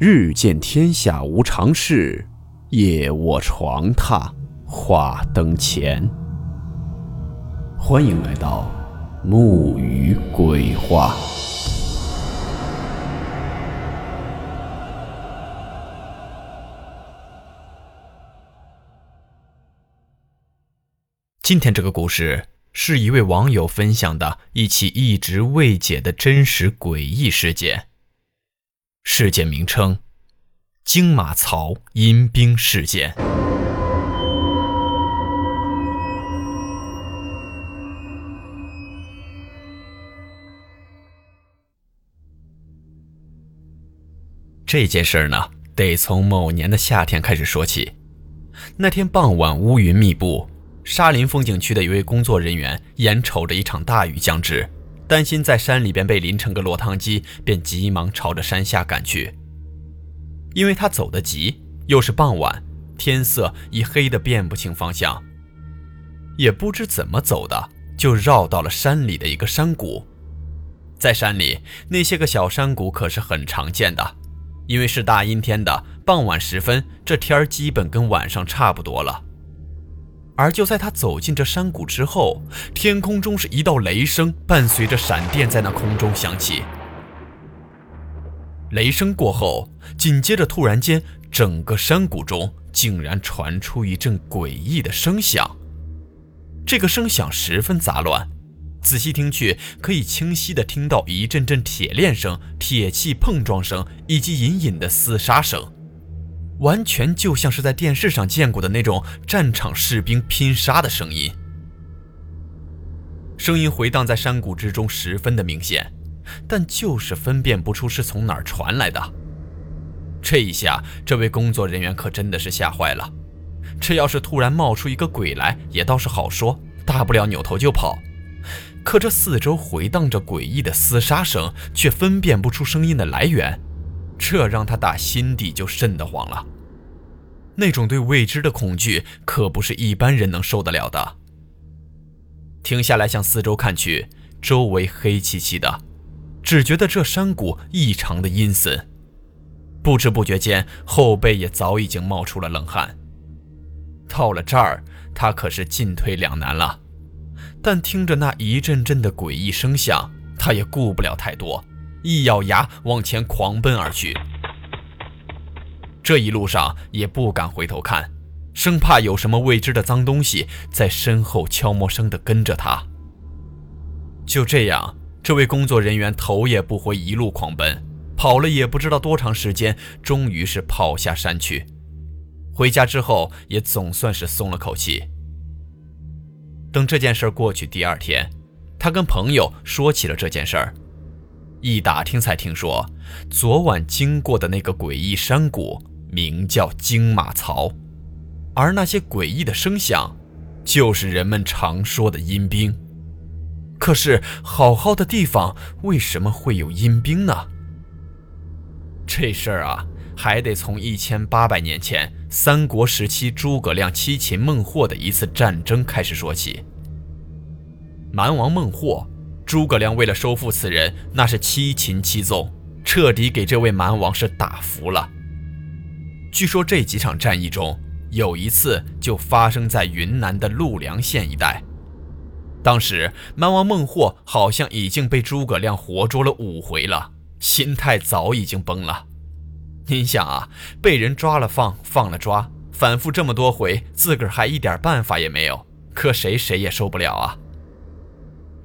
日见天下无常事，夜卧床榻话灯前。欢迎来到木鱼鬼话。今天这个故事是一位网友分享的一起一直未解的真实诡异事件。事件名称：金马槽阴兵事件。这件事儿呢，得从某年的夏天开始说起。那天傍晚，乌云密布，沙林风景区的一位工作人员眼瞅着一场大雨将至。担心在山里边被淋成个落汤鸡，便急忙朝着山下赶去。因为他走得急，又是傍晚，天色已黑得辨不清方向，也不知怎么走的，就绕到了山里的一个山谷。在山里，那些个小山谷可是很常见的，因为是大阴天的傍晚时分，这天儿基本跟晚上差不多了。而就在他走进这山谷之后，天空中是一道雷声，伴随着闪电在那空中响起。雷声过后，紧接着突然间，整个山谷中竟然传出一阵诡异的声响。这个声响十分杂乱，仔细听去，可以清晰的听到一阵阵铁链声、铁器碰撞声，以及隐隐的厮杀声。完全就像是在电视上见过的那种战场士兵拼杀的声音，声音回荡在山谷之中，十分的明显，但就是分辨不出是从哪儿传来的。这一下，这位工作人员可真的是吓坏了。这要是突然冒出一个鬼来，也倒是好说，大不了扭头就跑。可这四周回荡着诡异的厮杀声，却分辨不出声音的来源。这让他打心底就瘆得慌了。那种对未知的恐惧，可不是一般人能受得了的。停下来，向四周看去，周围黑漆漆的，只觉得这山谷异常的阴森。不知不觉间，后背也早已经冒出了冷汗。到了这儿，他可是进退两难了。但听着那一阵阵的诡异声响，他也顾不了太多。一咬牙往前狂奔而去，这一路上也不敢回头看，生怕有什么未知的脏东西在身后悄没声地跟着他。就这样，这位工作人员头也不回，一路狂奔，跑了也不知道多长时间，终于是跑下山去。回家之后，也总算是松了口气。等这件事过去，第二天，他跟朋友说起了这件事儿。一打听才听说，昨晚经过的那个诡异山谷名叫金马槽，而那些诡异的声响，就是人们常说的阴兵。可是，好好的地方为什么会有阴兵呢？这事儿啊，还得从一千八百年前三国时期诸葛亮七擒孟获的一次战争开始说起。蛮王孟获。诸葛亮为了收复此人，那是七擒七纵，彻底给这位蛮王是打服了。据说这几场战役中，有一次就发生在云南的陆良县一带。当时蛮王孟获好像已经被诸葛亮活捉了五回了，心态早已经崩了。您想啊，被人抓了放，放了抓，反复这么多回，自个儿还一点办法也没有，可谁谁也受不了啊。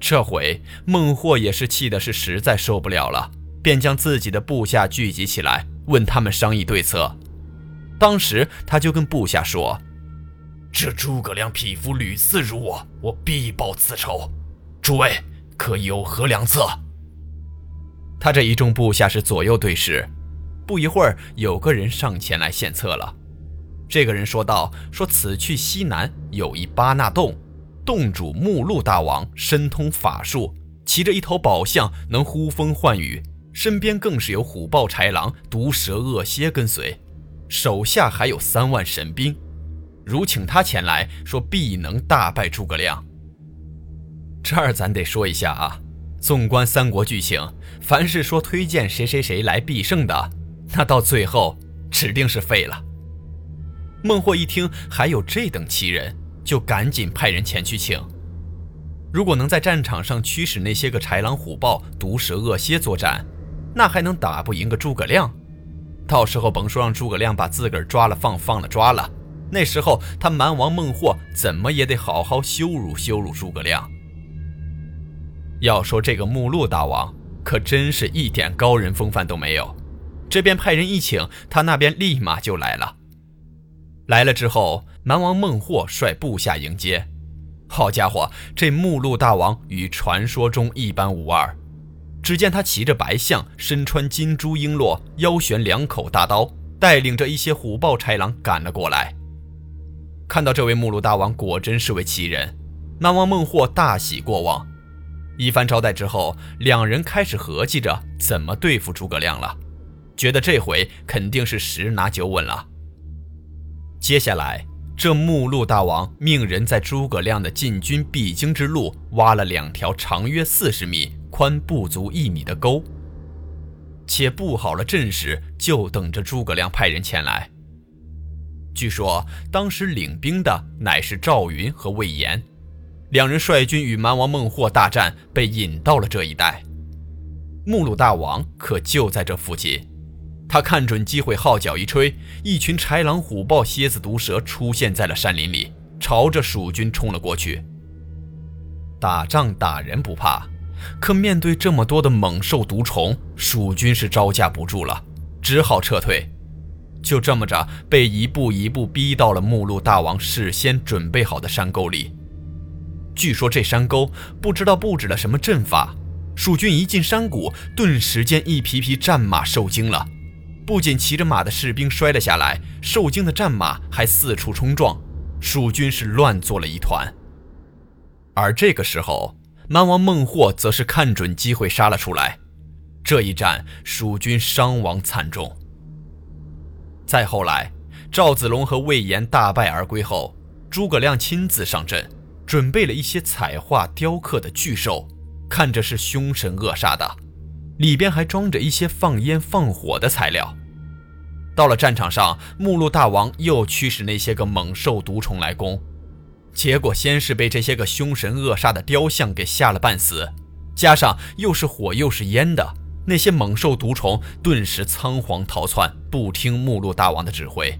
这回孟获也是气的是实在受不了了，便将自己的部下聚集起来，问他们商议对策。当时他就跟部下说：“这诸葛亮匹夫屡次辱我，我必报此仇。诸位可有何良策？”他这一众部下是左右对视，不一会儿，有个人上前来献策了。这个人说道：“说此去西南有一巴纳洞。”洞主目录大王深通法术，骑着一头宝象，能呼风唤雨，身边更是有虎豹豺狼、毒蛇恶蝎跟随，手下还有三万神兵。如请他前来，说必能大败诸葛亮。这儿咱得说一下啊，纵观三国剧情，凡是说推荐谁谁谁来必胜的，那到最后指定是废了。孟获一听还有这等奇人，就赶紧派人前去请。如果能在战场上驱使那些个豺狼虎豹、毒蛇恶蝎作战，那还能打不赢个诸葛亮？到时候甭说让诸葛亮把自个儿抓了放，放了抓了，那时候他蛮王孟获怎么也得好好羞辱羞辱诸葛亮。要说这个目录大王，可真是一点高人风范都没有。这边派人一请，他那边立马就来了。来了之后，蛮王孟获率部下迎接。好家伙，这目录大王与传说中一般无二。只见他骑着白象，身穿金珠璎珞，腰悬两口大刀，带领着一些虎豹豺狼赶了过来。看到这位目录大王果真是位奇人，蛮王孟获大喜过望。一番招待之后，两人开始合计着怎么对付诸葛亮了，觉得这回肯定是十拿九稳了。接下来，这目录大王命人在诸葛亮的进军必经之路挖了两条长约四十米。宽不足一米的沟，且布好了阵势，就等着诸葛亮派人前来。据说当时领兵的乃是赵云和魏延，两人率军与蛮王孟获大战，被引到了这一带。目录大王可就在这附近，他看准机会，号角一吹，一群豺狼虎豹、蝎子毒蛇出现在了山林里，朝着蜀军冲了过去。打仗打人不怕。可面对这么多的猛兽毒虫，蜀军是招架不住了，只好撤退。就这么着，被一步一步逼到了目录大王事先准备好的山沟里。据说这山沟不知道布置了什么阵法，蜀军一进山谷，顿时间一匹匹战马受惊了，不仅骑着马的士兵摔了下来，受惊的战马还四处冲撞，蜀军是乱作了一团。而这个时候。蛮王孟获则是看准机会杀了出来，这一战蜀军伤亡惨重。再后来，赵子龙和魏延大败而归后，诸葛亮亲自上阵，准备了一些彩画雕刻的巨兽，看着是凶神恶煞的，里边还装着一些放烟放火的材料。到了战场上，目录大王又驱使那些个猛兽毒虫来攻。结果先是被这些个凶神恶煞的雕像给吓了半死，加上又是火又是烟的，那些猛兽毒虫顿时仓皇逃窜，不听目录大王的指挥。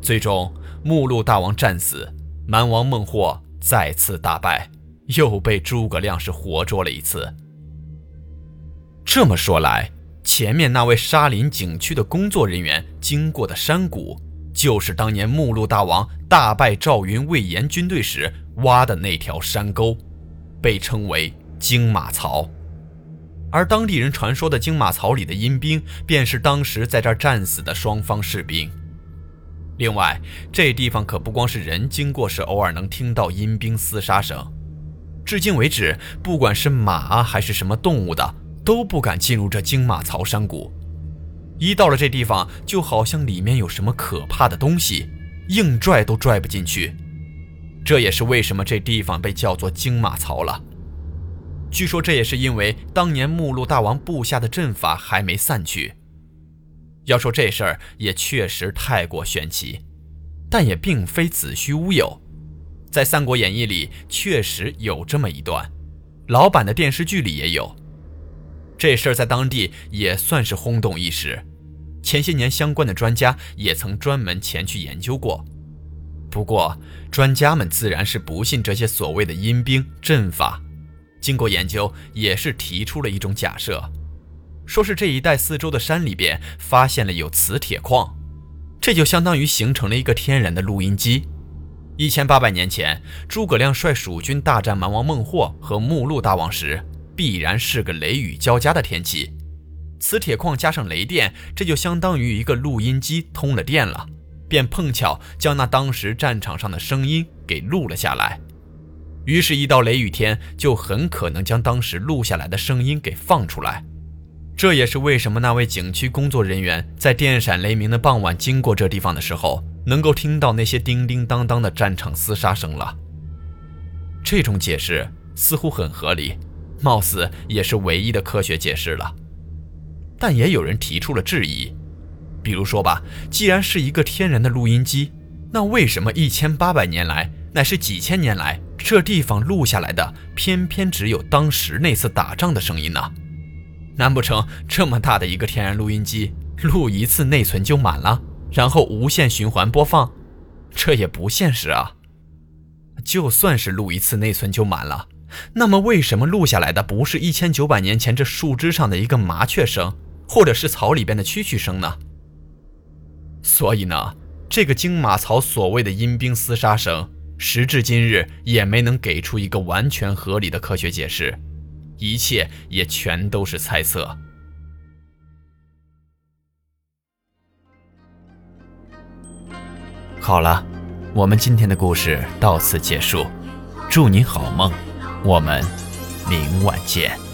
最终，目录大王战死，蛮王孟获再次大败，又被诸葛亮是活捉了一次。这么说来，前面那位沙林景区的工作人员经过的山谷。就是当年目录大王大败赵云、魏延军队时挖的那条山沟，被称为金马槽。而当地人传说的金马槽里的阴兵，便是当时在这儿战死的双方士兵。另外，这地方可不光是人经过时偶尔能听到阴兵厮杀声，至今为止，不管是马还是什么动物的，都不敢进入这金马槽山谷。一到了这地方，就好像里面有什么可怕的东西，硬拽都拽不进去。这也是为什么这地方被叫做金马槽了。据说这也是因为当年目录大王布下的阵法还没散去。要说这事儿也确实太过玄奇，但也并非子虚乌有。在《三国演义》里确实有这么一段，老版的电视剧里也有。这事儿在当地也算是轰动一时，前些年相关的专家也曾专门前去研究过。不过，专家们自然是不信这些所谓的阴兵阵法。经过研究，也是提出了一种假设，说是这一带四周的山里边发现了有磁铁矿，这就相当于形成了一个天然的录音机。一千八百年前，诸葛亮率蜀军大战蛮王孟获和目录大王时。必然是个雷雨交加的天气，磁铁矿加上雷电，这就相当于一个录音机通了电了，便碰巧将那当时战场上的声音给录了下来。于是，一到雷雨天，就很可能将当时录下来的声音给放出来。这也是为什么那位景区工作人员在电闪雷鸣的傍晚经过这地方的时候，能够听到那些叮叮当当的战场厮杀声了。这种解释似乎很合理。貌似也是唯一的科学解释了。但也有人提出了质疑。比如说吧，既然是一个天然的录音机，那为什么一千八百年来，乃是几千年来，这地方录下来的偏偏只有当时那次打仗的声音呢？难不成这么大的一个天然录音机，录一次内存就满了，然后无限循环播放？这也不现实啊！就算是录一次内存就满了，那么为什么录下来的不是一千九百年前这树枝上的一个麻雀声，或者是草里边的蛐蛐声呢？所以呢，这个金马槽所谓的阴兵厮杀声，时至今日也没能给出一个完全合理的科学解释，一切也全都是猜测。好了，我们今天的故事到此结束，祝您好梦，我们明晚见。